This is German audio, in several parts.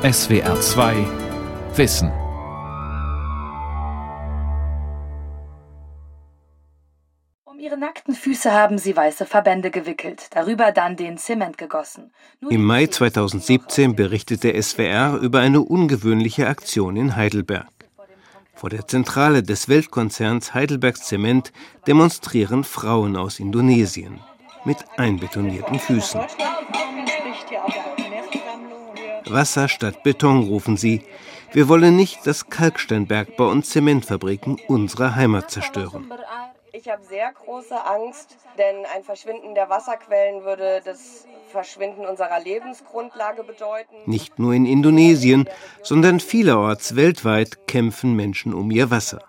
SWR 2 Wissen. Um ihre nackten Füße haben sie weiße Verbände gewickelt, darüber dann den Zement gegossen. Nur Im Mai Füße 2017 berichtet der SWR über eine ungewöhnliche Aktion in Heidelberg. Vor der Zentrale des Weltkonzerns Heidelberg Zement demonstrieren Frauen aus Indonesien mit einbetonierten Füßen. Wasser statt Beton rufen sie. Wir wollen nicht, dass Kalksteinbergbau und Zementfabriken unsere Heimat zerstören. Ich habe sehr große Angst, denn ein Verschwinden der Wasserquellen würde das Verschwinden unserer Lebensgrundlage bedeuten. Nicht nur in Indonesien, sondern vielerorts weltweit kämpfen Menschen um ihr Wasser.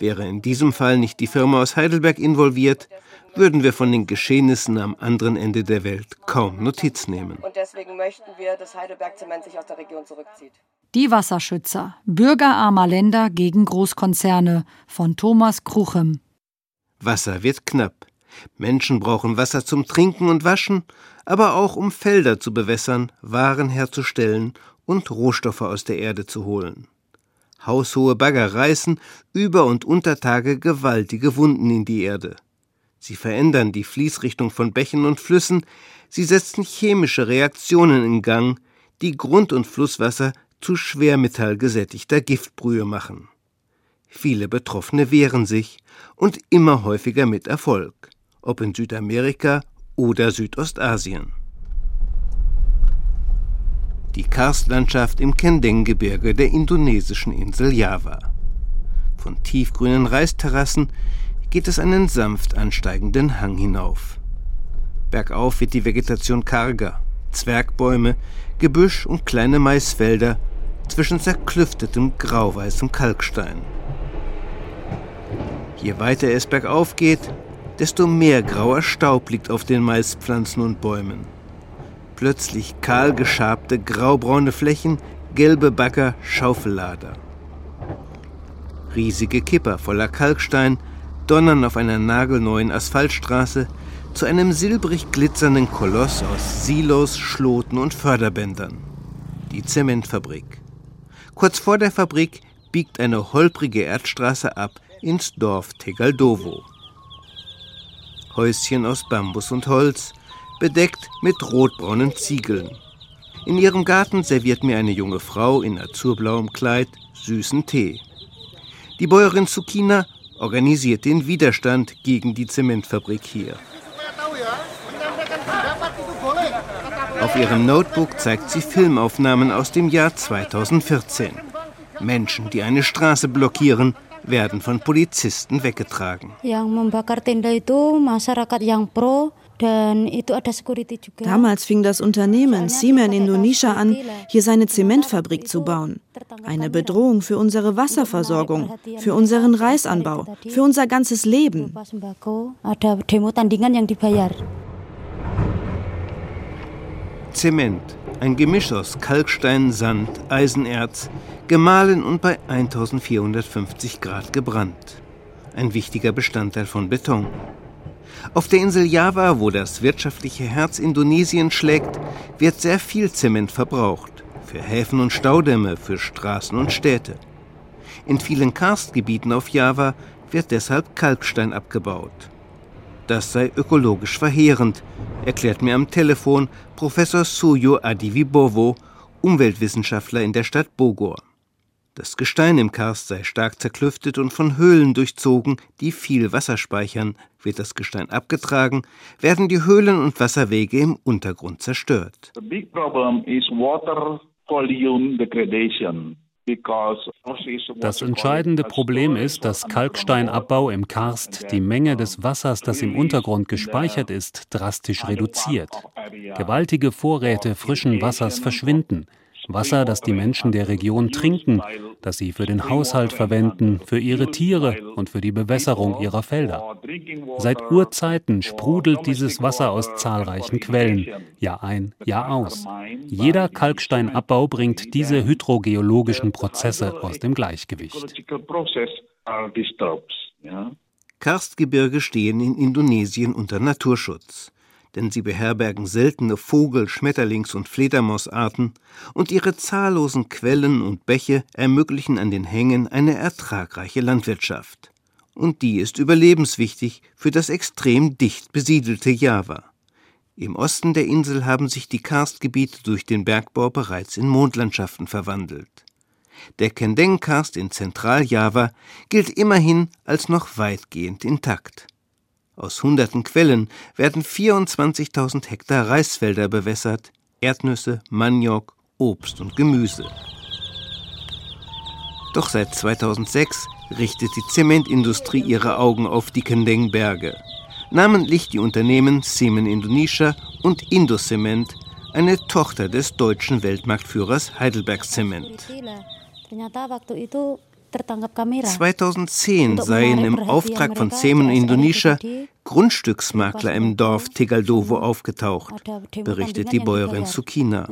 Wäre in diesem Fall nicht die Firma aus Heidelberg involviert, würden wir von den Geschehnissen am anderen Ende der Welt kaum Notiz nehmen. Und deswegen möchten wir, dass Heidelberg Zement sich aus der Region zurückzieht. Die Wasserschützer. Bürgerarmer Länder gegen Großkonzerne von Thomas Kruchem. Wasser wird knapp. Menschen brauchen Wasser zum Trinken und Waschen, aber auch um Felder zu bewässern, Waren herzustellen und Rohstoffe aus der Erde zu holen. Haushohe Bagger reißen über und unter Tage gewaltige Wunden in die Erde. Sie verändern die Fließrichtung von Bächen und Flüssen, sie setzen chemische Reaktionen in Gang, die Grund- und Flusswasser zu schwermetallgesättigter Giftbrühe machen. Viele Betroffene wehren sich und immer häufiger mit Erfolg, ob in Südamerika oder Südostasien. Die Karstlandschaft im Kendeng-Gebirge der indonesischen Insel Java. Von tiefgrünen Reisterrassen geht es einen sanft ansteigenden Hang hinauf. Bergauf wird die Vegetation karger, Zwergbäume, Gebüsch und kleine Maisfelder zwischen zerklüftetem grauweißem Kalkstein. Je weiter es bergauf geht, desto mehr grauer Staub liegt auf den Maispflanzen und Bäumen. Plötzlich kahl geschabte graubraune Flächen, gelbe Bagger, Schaufellader. Riesige Kipper voller Kalkstein donnern auf einer nagelneuen Asphaltstraße zu einem silbrig glitzernden Koloss aus Silos, Schloten und Förderbändern. Die Zementfabrik. Kurz vor der Fabrik biegt eine holprige Erdstraße ab ins Dorf Tegaldovo. Häuschen aus Bambus und Holz, bedeckt mit rotbraunen Ziegeln. In ihrem Garten serviert mir eine junge Frau in azurblauem Kleid süßen Tee. Die Bäuerin Tsukina organisiert den Widerstand gegen die Zementfabrik hier. Auf ihrem Notebook zeigt sie Filmaufnahmen aus dem Jahr 2014. Menschen, die eine Straße blockieren, werden von Polizisten weggetragen. Yang membakar tenda itu masyarakat yang Damals fing das Unternehmen Siemens Indonesia an, hier seine Zementfabrik zu bauen. Eine Bedrohung für unsere Wasserversorgung, für unseren Reisanbau, für unser ganzes Leben. Zement, ein Gemisch aus Kalkstein, Sand, Eisenerz, gemahlen und bei 1450 Grad gebrannt. Ein wichtiger Bestandteil von Beton. Auf der Insel Java, wo das wirtschaftliche Herz Indonesien schlägt, wird sehr viel Zement verbraucht. Für Häfen und Staudämme, für Straßen und Städte. In vielen Karstgebieten auf Java wird deshalb Kalkstein abgebaut. Das sei ökologisch verheerend, erklärt mir am Telefon Professor Suyo Adiwibowo, Umweltwissenschaftler in der Stadt Bogor. Das Gestein im Karst sei stark zerklüftet und von Höhlen durchzogen, die viel Wasser speichern. Wird das Gestein abgetragen, werden die Höhlen und Wasserwege im Untergrund zerstört. The big problem is water volume degradation. Das entscheidende Problem ist, dass Kalksteinabbau im Karst die Menge des Wassers, das im Untergrund gespeichert ist, drastisch reduziert. Gewaltige Vorräte frischen Wassers verschwinden. Wasser, das die Menschen der Region trinken, das sie für den Haushalt verwenden, für ihre Tiere und für die Bewässerung ihrer Felder. Seit Urzeiten sprudelt dieses Wasser aus zahlreichen Quellen, Jahr ein, Jahr aus. Jeder Kalksteinabbau bringt diese hydrogeologischen Prozesse aus dem Gleichgewicht. Karstgebirge stehen in Indonesien unter Naturschutz. Denn sie beherbergen seltene Vogel-, Schmetterlings- und Fledermausarten und ihre zahllosen Quellen und Bäche ermöglichen an den Hängen eine ertragreiche Landwirtschaft. Und die ist überlebenswichtig für das extrem dicht besiedelte Java. Im Osten der Insel haben sich die Karstgebiete durch den Bergbau bereits in Mondlandschaften verwandelt. Der Kendeng-Karst in Zentraljava gilt immerhin als noch weitgehend intakt. Aus hunderten Quellen werden 24.000 Hektar Reisfelder bewässert, Erdnüsse, Maniok, Obst und Gemüse. Doch seit 2006 richtet die Zementindustrie ihre Augen auf die Kendeng-Berge. Namentlich die Unternehmen Semen Indonesia und Indocement, eine Tochter des deutschen Weltmarktführers Heidelberg Zement. 2010 seien im Auftrag von Semen Indonesia Grundstücksmakler im Dorf Tegaldovo aufgetaucht, berichtet die Bäuerin Sukina.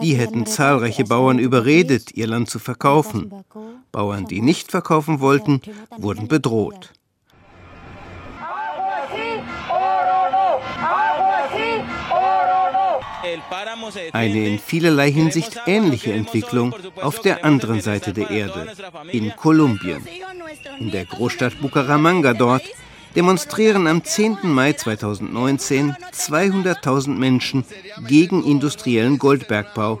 Die hätten zahlreiche Bauern überredet, ihr Land zu verkaufen. Bauern, die nicht verkaufen wollten, wurden bedroht. Eine in vielerlei Hinsicht ähnliche Entwicklung auf der anderen Seite der Erde, in Kolumbien. In der Großstadt Bucaramanga dort demonstrieren am 10. Mai 2019 200.000 Menschen gegen industriellen Goldbergbau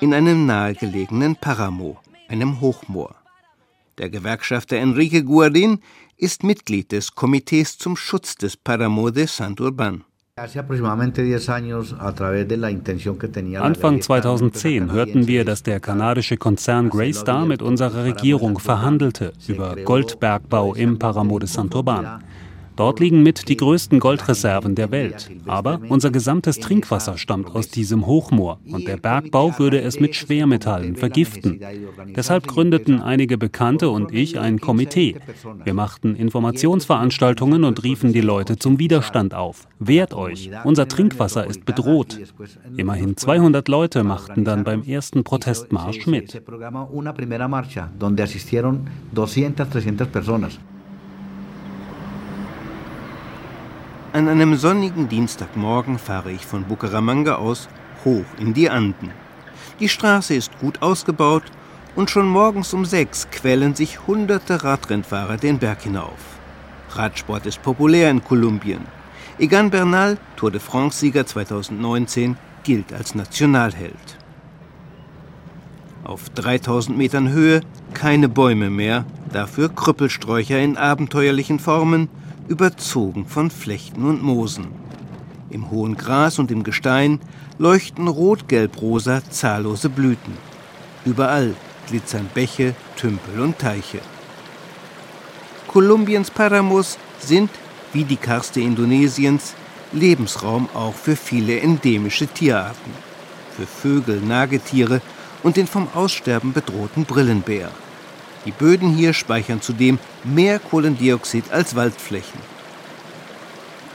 in einem nahegelegenen Paramo, einem Hochmoor. Der Gewerkschafter Enrique Guardin ist Mitglied des Komitees zum Schutz des Paramo de Santurban. Anfang 2010 hörten wir, dass der kanadische Konzern Greystar mit unserer Regierung verhandelte über Goldbergbau im Paramo de Santurban. Dort liegen mit die größten Goldreserven der Welt. Aber unser gesamtes Trinkwasser stammt aus diesem Hochmoor und der Bergbau würde es mit Schwermetallen vergiften. Deshalb gründeten einige Bekannte und ich ein Komitee. Wir machten Informationsveranstaltungen und riefen die Leute zum Widerstand auf. Wehrt euch, unser Trinkwasser ist bedroht. Immerhin 200 Leute machten dann beim ersten Protestmarsch mit. An einem sonnigen Dienstagmorgen fahre ich von Bucaramanga aus hoch in die Anden. Die Straße ist gut ausgebaut und schon morgens um sechs quälen sich hunderte Radrennfahrer den Berg hinauf. Radsport ist populär in Kolumbien. Egan Bernal, Tour de France-Sieger 2019, gilt als Nationalheld. Auf 3000 Metern Höhe keine Bäume mehr, dafür Krüppelsträucher in abenteuerlichen Formen überzogen von Flechten und Moosen. Im hohen Gras und im Gestein leuchten rot-gelb-rosa zahllose Blüten. Überall glitzern Bäche, Tümpel und Teiche. Kolumbiens Paramos sind, wie die Karste Indonesiens, Lebensraum auch für viele endemische Tierarten. Für Vögel, Nagetiere und den vom Aussterben bedrohten Brillenbär. Die Böden hier speichern zudem mehr Kohlendioxid als Waldflächen.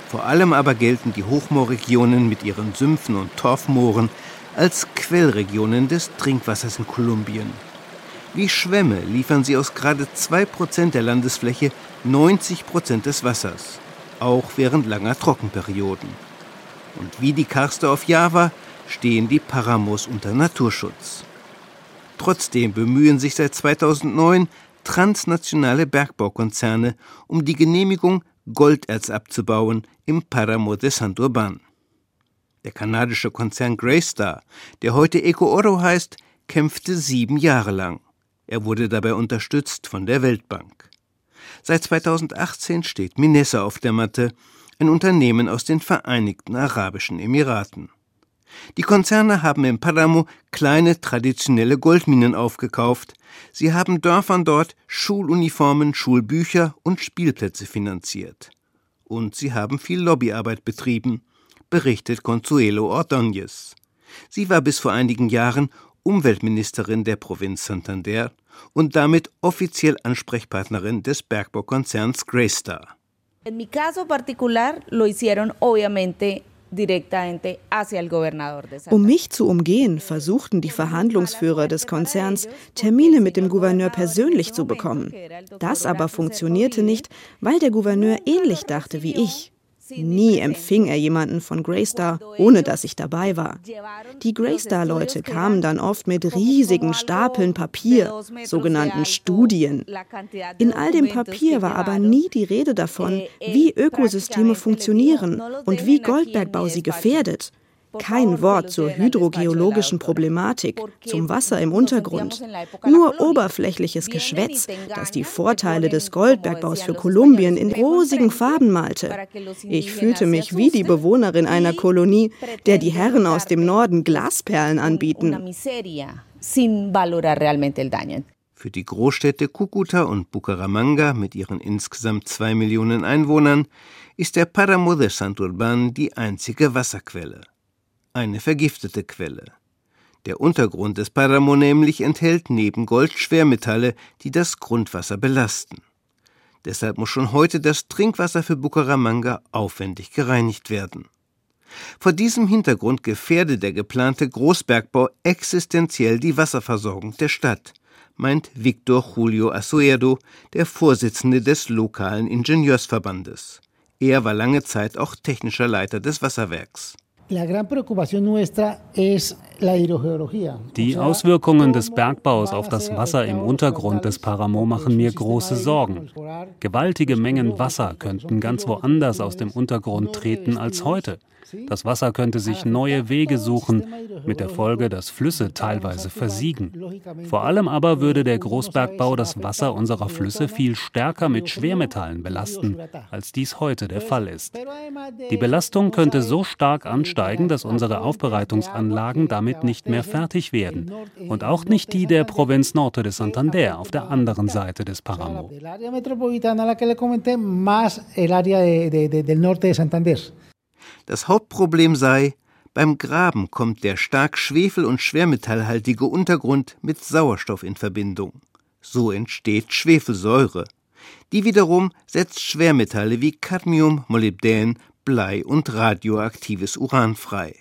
Vor allem aber gelten die Hochmoorregionen mit ihren Sümpfen und Torfmooren als Quellregionen des Trinkwassers in Kolumbien. Wie Schwämme liefern sie aus gerade 2% der Landesfläche 90% des Wassers, auch während langer Trockenperioden. Und wie die Karste auf Java stehen die Paramos unter Naturschutz. Trotzdem bemühen sich seit 2009 transnationale Bergbaukonzerne um die Genehmigung, Golderz abzubauen im Paramo de Santurban. Der kanadische Konzern Greystar, der heute Eco Oro heißt, kämpfte sieben Jahre lang. Er wurde dabei unterstützt von der Weltbank. Seit 2018 steht Minessa auf der Matte, ein Unternehmen aus den Vereinigten Arabischen Emiraten. Die Konzerne haben im Paramo kleine traditionelle Goldminen aufgekauft. Sie haben Dörfern dort Schuluniformen, Schulbücher und Spielplätze finanziert. Und sie haben viel Lobbyarbeit betrieben, berichtet Consuelo Ordóñez. Sie war bis vor einigen Jahren Umweltministerin der Provinz Santander und damit offiziell Ansprechpartnerin des Bergbaukonzerns Greystar. Mi caso particular lo hicieron obviamente um mich zu umgehen, versuchten die Verhandlungsführer des Konzerns, Termine mit dem Gouverneur persönlich zu bekommen. Das aber funktionierte nicht, weil der Gouverneur ähnlich dachte wie ich. Nie empfing er jemanden von Greystar, ohne dass ich dabei war. Die Greystar-Leute kamen dann oft mit riesigen Stapeln Papier, sogenannten Studien. In all dem Papier war aber nie die Rede davon, wie Ökosysteme funktionieren und wie Goldbergbau sie gefährdet. Kein Wort zur hydrogeologischen Problematik, zum Wasser im Untergrund. Nur oberflächliches Geschwätz, das die Vorteile des Goldbergbaus für Kolumbien in rosigen Farben malte. Ich fühlte mich wie die Bewohnerin einer Kolonie, der die Herren aus dem Norden Glasperlen anbieten. Für die Großstädte Kukuta und Bucaramanga mit ihren insgesamt zwei Millionen Einwohnern ist der Paramo de Santurban die einzige Wasserquelle eine vergiftete Quelle. Der Untergrund des Paramo nämlich enthält neben Gold Schwermetalle, die das Grundwasser belasten. Deshalb muss schon heute das Trinkwasser für Bucaramanga aufwendig gereinigt werden. Vor diesem Hintergrund gefährde der geplante Großbergbau existenziell die Wasserversorgung der Stadt, meint Victor Julio Asuerdo, der Vorsitzende des lokalen Ingenieursverbandes. Er war lange Zeit auch technischer Leiter des Wasserwerks. Die Auswirkungen des Bergbaus auf das Wasser im Untergrund des Paramo machen mir große Sorgen. Gewaltige Mengen Wasser könnten ganz woanders aus dem Untergrund treten als heute. Das Wasser könnte sich neue Wege suchen, mit der Folge, dass Flüsse teilweise versiegen. Vor allem aber würde der Großbergbau das Wasser unserer Flüsse viel stärker mit Schwermetallen belasten, als dies heute der Fall ist. Die Belastung könnte so stark ansteigen, dass unsere Aufbereitungsanlagen damit nicht mehr fertig werden und auch nicht die der Provinz Norte de Santander auf der anderen Seite des Paramo. Das Hauptproblem sei, beim Graben kommt der stark schwefel- und schwermetallhaltige Untergrund mit Sauerstoff in Verbindung. So entsteht Schwefelsäure. Die wiederum setzt Schwermetalle wie Cadmium, Molybdän, Blei und radioaktives Uran frei.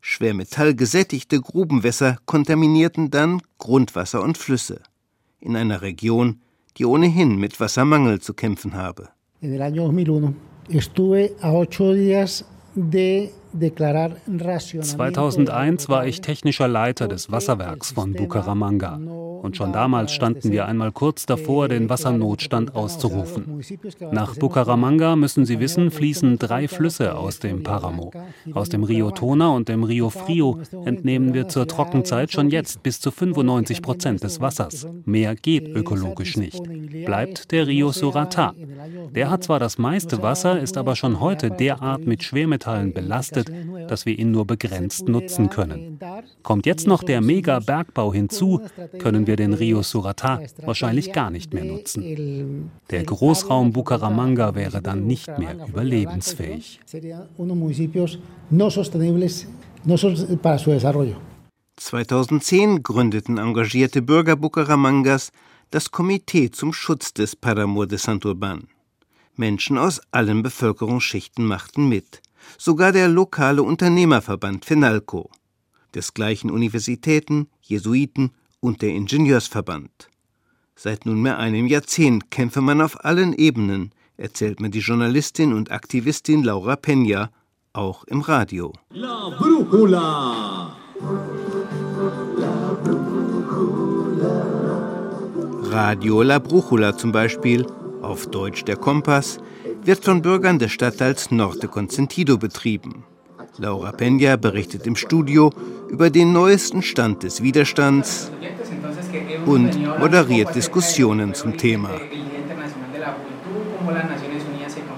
Schwermetallgesättigte Grubenwässer kontaminierten dann Grundwasser und Flüsse. In einer Region, die ohnehin mit Wassermangel zu kämpfen habe. En el año 2001 estuve a ocho días de 2001 war ich technischer Leiter des Wasserwerks von Bucaramanga. Und schon damals standen wir einmal kurz davor, den Wassernotstand auszurufen. Nach Bucaramanga, müssen Sie wissen, fließen drei Flüsse aus dem Paramo. Aus dem Rio Tona und dem Rio Frio entnehmen wir zur Trockenzeit schon jetzt bis zu 95 Prozent des Wassers. Mehr geht ökologisch nicht. Bleibt der Rio Surata. Der hat zwar das meiste Wasser, ist aber schon heute derart mit Schwermetallen belastet, bedeutet, dass wir ihn nur begrenzt nutzen können. Kommt jetzt noch der Mega-Bergbau hinzu, können wir den Rio Surata wahrscheinlich gar nicht mehr nutzen. Der Großraum Bucaramanga wäre dann nicht mehr überlebensfähig. 2010 gründeten engagierte Bürger Bucaramangas das Komitee zum Schutz des Paramor de Santurban. Menschen aus allen Bevölkerungsschichten machten mit sogar der lokale Unternehmerverband FENALCO, desgleichen Universitäten, Jesuiten und der Ingenieursverband. Seit nunmehr einem Jahrzehnt kämpfe man auf allen Ebenen, erzählt mir die Journalistin und Aktivistin Laura Peña, auch im Radio. La Brújula. Radio La Brújula zum Beispiel, auf Deutsch der Kompass, wird von Bürgern des Stadtteils Norte Consentido betrieben. Laura Peña berichtet im Studio über den neuesten Stand des Widerstands und moderiert Diskussionen zum Thema.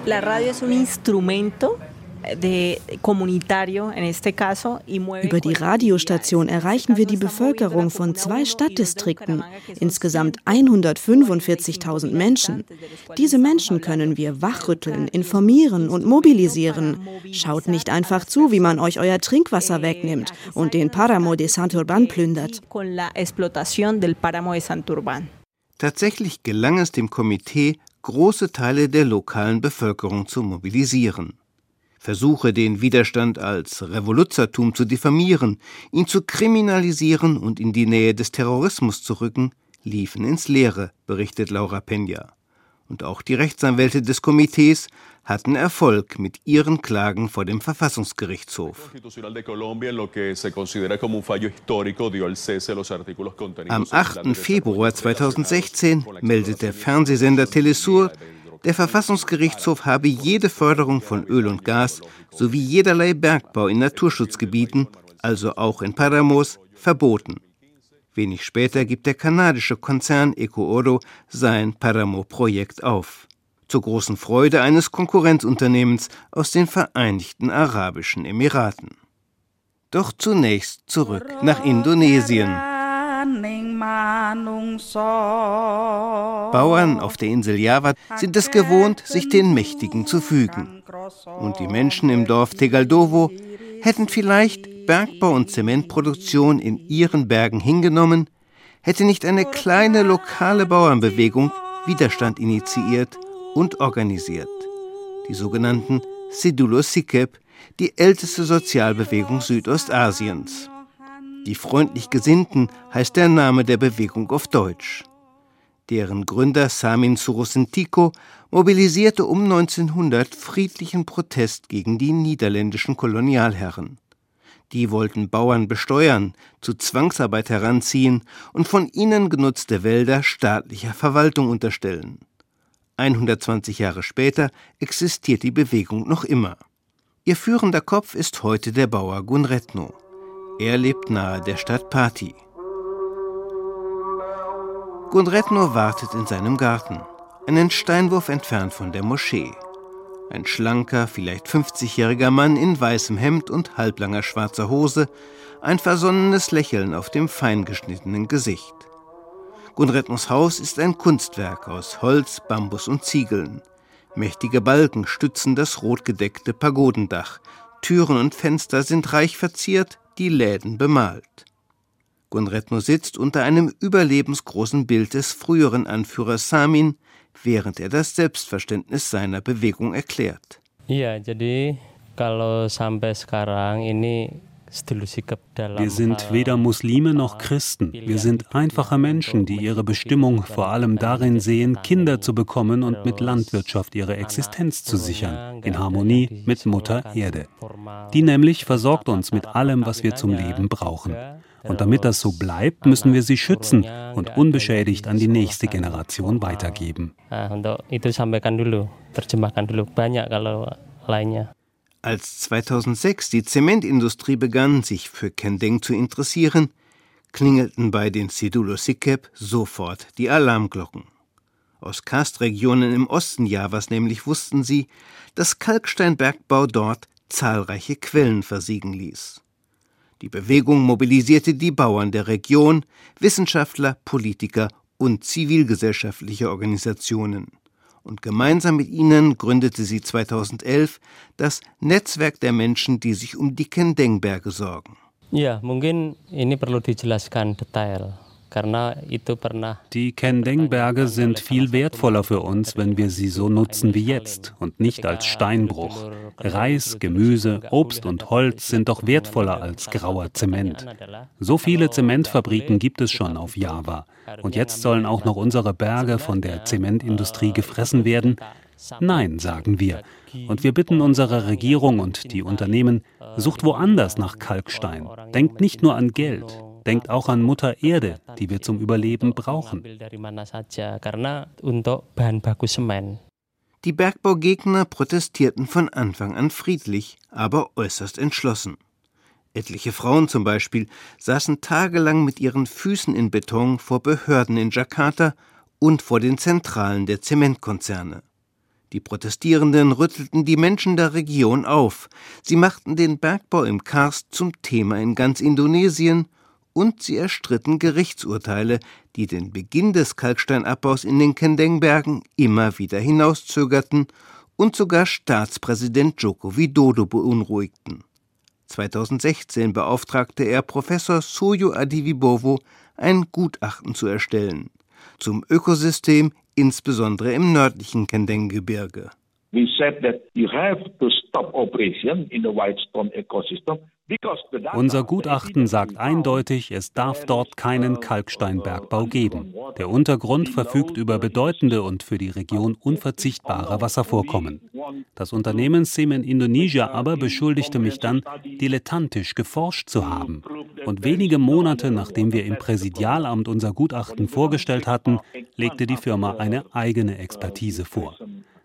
La radio es un instrumento über die Radiostation erreichen wir die Bevölkerung von zwei Stadtdistrikten, insgesamt 145.000 Menschen. Diese Menschen können wir wachrütteln, informieren und mobilisieren. Schaut nicht einfach zu, wie man euch euer Trinkwasser wegnimmt und den Paramo de Santurban plündert. Tatsächlich gelang es dem Komitee, große Teile der lokalen Bevölkerung zu mobilisieren. Versuche, den Widerstand als Revoluzertum zu diffamieren, ihn zu kriminalisieren und in die Nähe des Terrorismus zu rücken, liefen ins Leere, berichtet Laura Peña. Und auch die Rechtsanwälte des Komitees hatten Erfolg mit ihren Klagen vor dem Verfassungsgerichtshof. Am 8. Februar 2016 meldet der Fernsehsender Telesur, der Verfassungsgerichtshof habe jede Förderung von Öl und Gas sowie jederlei Bergbau in Naturschutzgebieten, also auch in Paramos, verboten. Wenig später gibt der kanadische Konzern EcoOro sein Paramo-Projekt auf zur großen Freude eines Konkurrenzunternehmens aus den Vereinigten Arabischen Emiraten. Doch zunächst zurück nach Indonesien. Bauern auf der Insel Java sind es gewohnt, sich den Mächtigen zu fügen. Und die Menschen im Dorf Tegaldovo hätten vielleicht Bergbau und Zementproduktion in ihren Bergen hingenommen, hätte nicht eine kleine lokale Bauernbewegung Widerstand initiiert und organisiert. Die sogenannten Sidulo Sikep, die älteste Sozialbewegung Südostasiens. Die freundlich Gesinnten heißt der Name der Bewegung auf Deutsch. Deren Gründer Samin Surosentiko mobilisierte um 1900 friedlichen Protest gegen die niederländischen Kolonialherren. Die wollten Bauern besteuern, zu Zwangsarbeit heranziehen und von ihnen genutzte Wälder staatlicher Verwaltung unterstellen. 120 Jahre später existiert die Bewegung noch immer. Ihr führender Kopf ist heute der Bauer Gunretno. Er lebt nahe der Stadt Pati. Gunretno wartet in seinem Garten, einen Steinwurf entfernt von der Moschee. Ein schlanker, vielleicht 50-jähriger Mann in weißem Hemd und halblanger schwarzer Hose, ein versonnenes Lächeln auf dem feingeschnittenen Gesicht. Gunretnos Haus ist ein Kunstwerk aus Holz, Bambus und Ziegeln. Mächtige Balken stützen das rotgedeckte Pagodendach. Türen und Fenster sind reich verziert, die Läden bemalt. Gunretno sitzt unter einem überlebensgroßen Bild des früheren Anführers Samin, während er das Selbstverständnis seiner Bewegung erklärt. Ja, jadi kalau sampai sekarang ini wir sind weder Muslime noch Christen. Wir sind einfache Menschen, die ihre Bestimmung vor allem darin sehen, Kinder zu bekommen und mit Landwirtschaft ihre Existenz zu sichern, in Harmonie mit Mutter Erde. Die nämlich versorgt uns mit allem, was wir zum Leben brauchen. Und damit das so bleibt, müssen wir sie schützen und unbeschädigt an die nächste Generation weitergeben. Als 2006 die Zementindustrie begann, sich für Kendeng zu interessieren, klingelten bei den Sidulo Sikep sofort die Alarmglocken. Aus Karstregionen im Osten Javas nämlich wussten sie, dass Kalksteinbergbau dort zahlreiche Quellen versiegen ließ. Die Bewegung mobilisierte die Bauern der Region, Wissenschaftler, Politiker und zivilgesellschaftliche Organisationen und gemeinsam mit ihnen gründete sie 2011 das Netzwerk der Menschen, die sich um die Kendeng-Berge sorgen. Ja, mungkin ini perlu dijelaskan detail. Die Kendeng-Berge sind viel wertvoller für uns, wenn wir sie so nutzen wie jetzt und nicht als Steinbruch. Reis, Gemüse, Obst und Holz sind doch wertvoller als grauer Zement. So viele Zementfabriken gibt es schon auf Java. Und jetzt sollen auch noch unsere Berge von der Zementindustrie gefressen werden? Nein, sagen wir. Und wir bitten unsere Regierung und die Unternehmen, sucht woanders nach Kalkstein. Denkt nicht nur an Geld. Denkt auch an Mutter Erde, die wir zum Überleben brauchen. Die Bergbaugegner protestierten von Anfang an friedlich, aber äußerst entschlossen. Etliche Frauen zum Beispiel saßen tagelang mit ihren Füßen in Beton vor Behörden in Jakarta und vor den Zentralen der Zementkonzerne. Die Protestierenden rüttelten die Menschen der Region auf. Sie machten den Bergbau im Karst zum Thema in ganz Indonesien und sie erstritten Gerichtsurteile, die den Beginn des Kalksteinabbaus in den Kendengbergen immer wieder hinauszögerten und sogar Staatspräsident Joko Widodo beunruhigten. 2016 beauftragte er Professor Suyo Adivibowo, ein Gutachten zu erstellen zum Ökosystem, insbesondere im nördlichen Kendeng-Gebirge. We said that you have to stop operation in the Whitestone ecosystem Unser Gutachten sagt eindeutig, es darf dort keinen Kalksteinbergbau geben. Der Untergrund verfügt über bedeutende und für die Region unverzichtbare Wasservorkommen. Das Unternehmen Semen Indonesia aber beschuldigte mich dann, dilettantisch geforscht zu haben. Und wenige Monate nachdem wir im Präsidialamt unser Gutachten vorgestellt hatten, legte die Firma eine eigene Expertise vor.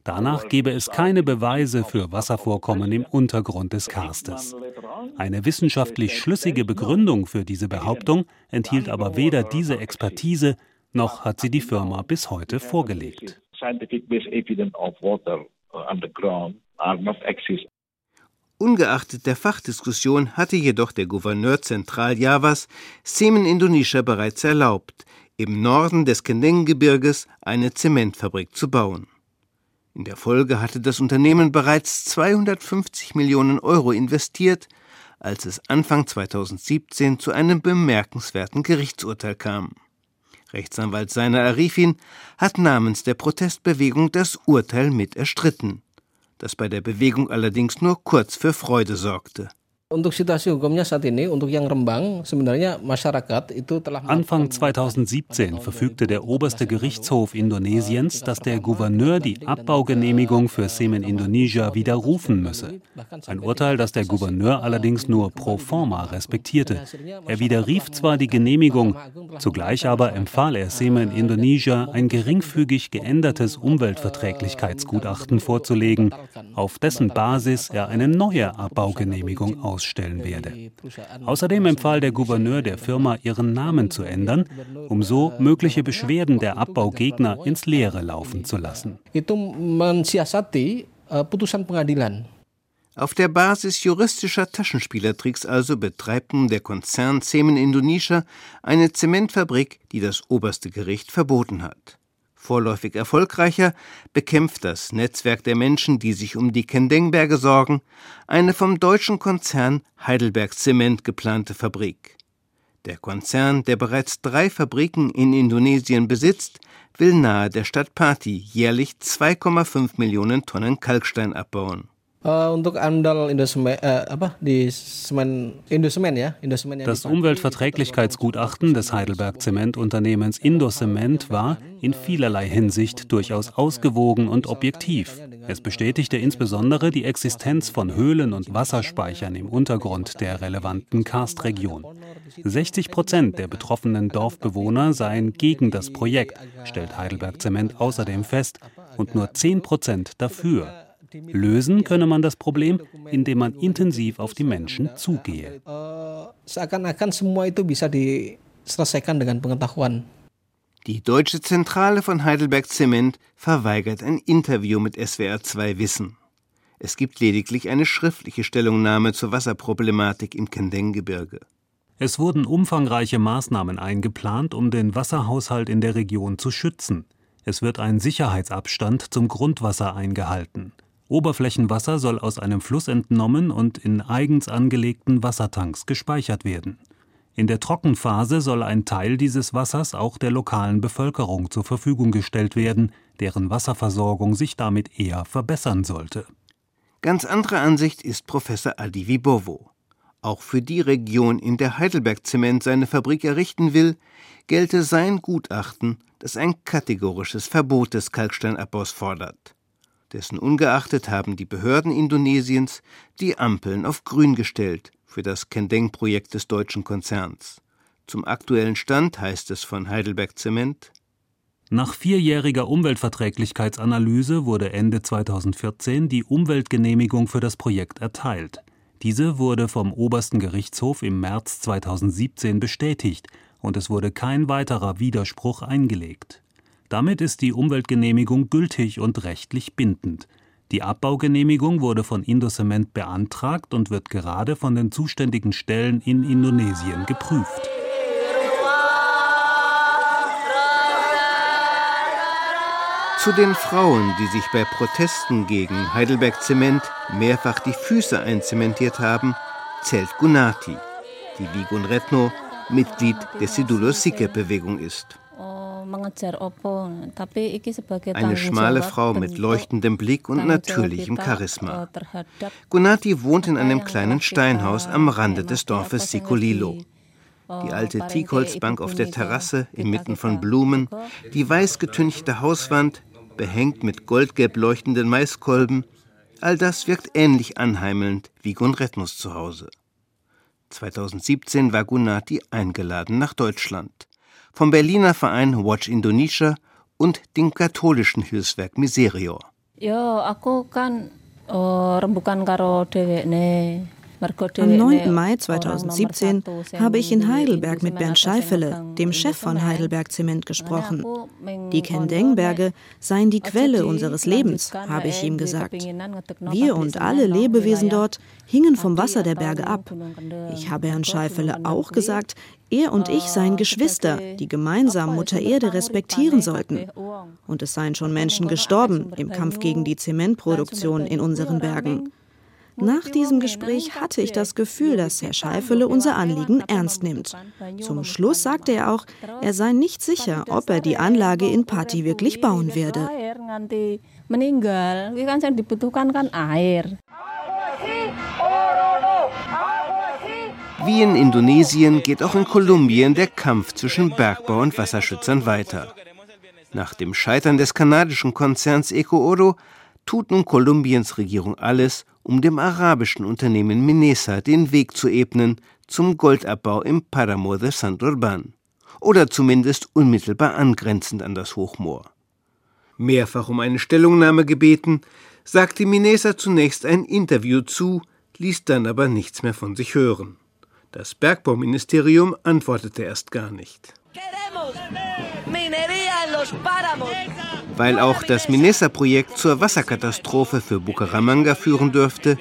Danach gebe es keine Beweise für Wasservorkommen im Untergrund des Karstes. Eine wissenschaftlich schlüssige Begründung für diese Behauptung enthielt aber weder diese Expertise noch hat sie die Firma bis heute vorgelegt. Ungeachtet der Fachdiskussion hatte jedoch der Gouverneur Zentraljavas Semen Indonesia bereits erlaubt, im Norden des Kendeng-Gebirges eine Zementfabrik zu bauen. In der Folge hatte das Unternehmen bereits 250 Millionen Euro investiert, als es Anfang 2017 zu einem bemerkenswerten Gerichtsurteil kam. Rechtsanwalt Seiner Arifin hat namens der Protestbewegung das Urteil mit erstritten, das bei der Bewegung allerdings nur kurz für Freude sorgte. Anfang 2017 verfügte der oberste Gerichtshof Indonesiens, dass der Gouverneur die Abbaugenehmigung für Semen Indonesia widerrufen müsse. Ein Urteil, das der Gouverneur allerdings nur pro forma respektierte. Er widerrief zwar die Genehmigung, zugleich aber empfahl er Semen Indonesia, ein geringfügig geändertes Umweltverträglichkeitsgutachten vorzulegen, auf dessen Basis er eine neue Abbaugenehmigung ausstellte ausstellen werde. Außerdem empfahl der Gouverneur der Firma, ihren Namen zu ändern, um so mögliche Beschwerden der Abbaugegner ins Leere laufen zu lassen. Auf der Basis juristischer Taschenspielertricks also betreibt nun der Konzern Semen Indonesia eine Zementfabrik, die das oberste Gericht verboten hat vorläufig erfolgreicher, bekämpft das Netzwerk der Menschen, die sich um die Kendengberge sorgen, eine vom deutschen Konzern Heidelberg Zement geplante Fabrik. Der Konzern, der bereits drei Fabriken in Indonesien besitzt, will nahe der Stadt Pati jährlich 2,5 Millionen Tonnen Kalkstein abbauen. Das Umweltverträglichkeitsgutachten des Heidelberg Zementunternehmens Indocement war in vielerlei Hinsicht durchaus ausgewogen und objektiv. Es bestätigte insbesondere die Existenz von Höhlen und Wasserspeichern im Untergrund der relevanten Karstregion. 60 Prozent der betroffenen Dorfbewohner seien gegen das Projekt, stellt Heidelberg Zement außerdem fest, und nur 10 Prozent dafür. Lösen könne man das Problem, indem man intensiv auf die Menschen zugehe. Die deutsche Zentrale von Heidelberg Zement verweigert ein Interview mit SWR 2 Wissen. Es gibt lediglich eine schriftliche Stellungnahme zur Wasserproblematik im Kendeng-Gebirge. Es wurden umfangreiche Maßnahmen eingeplant, um den Wasserhaushalt in der Region zu schützen. Es wird ein Sicherheitsabstand zum Grundwasser eingehalten. Oberflächenwasser soll aus einem Fluss entnommen und in eigens angelegten Wassertanks gespeichert werden. In der Trockenphase soll ein Teil dieses Wassers auch der lokalen Bevölkerung zur Verfügung gestellt werden, deren Wasserversorgung sich damit eher verbessern sollte. Ganz andere Ansicht ist Professor Adi Vibovo. Auch für die Region, in der Heidelberg Zement seine Fabrik errichten will, gelte sein Gutachten, das ein kategorisches Verbot des Kalksteinabbaus fordert. Dessen ungeachtet haben die Behörden Indonesiens die Ampeln auf grün gestellt für das Kendeng-Projekt des deutschen Konzerns. Zum aktuellen Stand heißt es von Heidelberg Zement nach vierjähriger Umweltverträglichkeitsanalyse wurde Ende 2014 die Umweltgenehmigung für das Projekt erteilt. Diese wurde vom obersten Gerichtshof im März 2017 bestätigt und es wurde kein weiterer Widerspruch eingelegt. Damit ist die Umweltgenehmigung gültig und rechtlich bindend. Die Abbaugenehmigung wurde von Indocement beantragt und wird gerade von den zuständigen Stellen in Indonesien geprüft. Zu den Frauen, die sich bei Protesten gegen Heidelberg Zement mehrfach die Füße einzementiert haben, zählt Gunati, die wie Gunretno Mitglied der Sidulo Sikhe-Bewegung ist. Eine schmale Frau mit leuchtendem Blick und natürlichem Charisma. Gunati wohnt in einem kleinen Steinhaus am Rande des Dorfes Sikolilo. Die alte Teakholzbank auf der Terrasse inmitten von Blumen, die weiß getünchte Hauswand, behängt mit goldgelb leuchtenden Maiskolben, all das wirkt ähnlich anheimelnd wie Gunretnus zu Hause. 2017 war Gunati eingeladen nach Deutschland. Vom Berliner Verein Watch Indonesia und dem katholischen Hilfswerk Miserior. Ja, aku kan dhewekne. Am 9. Mai 2017 habe ich in Heidelberg mit Bernd Scheifele, dem Chef von Heidelberg Zement, gesprochen. Die Kendeng-Berge seien die Quelle unseres Lebens, habe ich ihm gesagt. Wir und alle Lebewesen dort hingen vom Wasser der Berge ab. Ich habe Herrn Scheifele auch gesagt, er und ich seien Geschwister, die gemeinsam Mutter Erde respektieren sollten. Und es seien schon Menschen gestorben im Kampf gegen die Zementproduktion in unseren Bergen. Nach diesem Gespräch hatte ich das Gefühl, dass Herr Scheifele unser Anliegen ernst nimmt. Zum Schluss sagte er auch, er sei nicht sicher, ob er die Anlage in Pati wirklich bauen werde. Wie in Indonesien geht auch in Kolumbien der Kampf zwischen Bergbau und Wasserschützern weiter. Nach dem Scheitern des kanadischen Konzerns EcoOro tut nun Kolumbiens Regierung alles, um dem arabischen Unternehmen Minesa den Weg zu ebnen zum Goldabbau im Paramo de Santurban oder zumindest unmittelbar angrenzend an das Hochmoor. Mehrfach um eine Stellungnahme gebeten, sagte Minesa zunächst ein Interview zu, ließ dann aber nichts mehr von sich hören. Das Bergbauministerium antwortete erst gar nicht. Weil auch das Minesa-Projekt zur Wasserkatastrophe für Bucaramanga führen dürfte,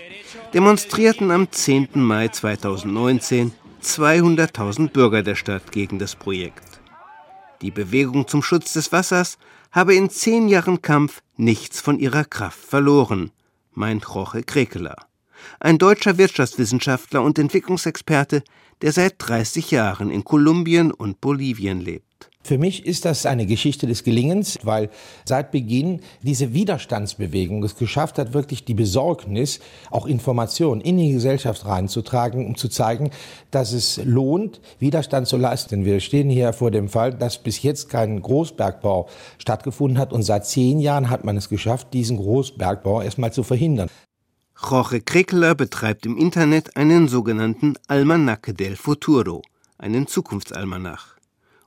demonstrierten am 10. Mai 2019 200.000 Bürger der Stadt gegen das Projekt. Die Bewegung zum Schutz des Wassers habe in zehn Jahren Kampf nichts von ihrer Kraft verloren, meint Jorge Krekeler, ein deutscher Wirtschaftswissenschaftler und Entwicklungsexperte, der seit 30 Jahren in Kolumbien und Bolivien lebt. Für mich ist das eine Geschichte des Gelingens, weil seit Beginn diese Widerstandsbewegung es geschafft hat, wirklich die Besorgnis, auch Informationen in die Gesellschaft reinzutragen, um zu zeigen, dass es lohnt, Widerstand zu leisten. Wir stehen hier vor dem Fall, dass bis jetzt kein Großbergbau stattgefunden hat und seit zehn Jahren hat man es geschafft, diesen Großbergbau erstmal zu verhindern. Jorge Kreckler betreibt im Internet einen sogenannten Almanaque del Futuro, einen Zukunftsalmanach.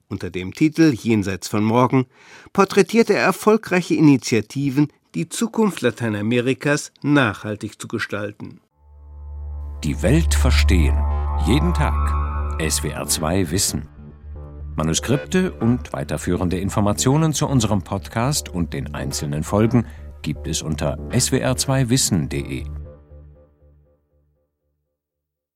Unter dem Titel Jenseits von morgen porträtiert er erfolgreiche Initiativen, die Zukunft Lateinamerikas nachhaltig zu gestalten. Die Welt verstehen. Jeden Tag. SWR2 Wissen. Manuskripte und weiterführende Informationen zu unserem Podcast und den einzelnen Folgen gibt es unter swr2wissen.de.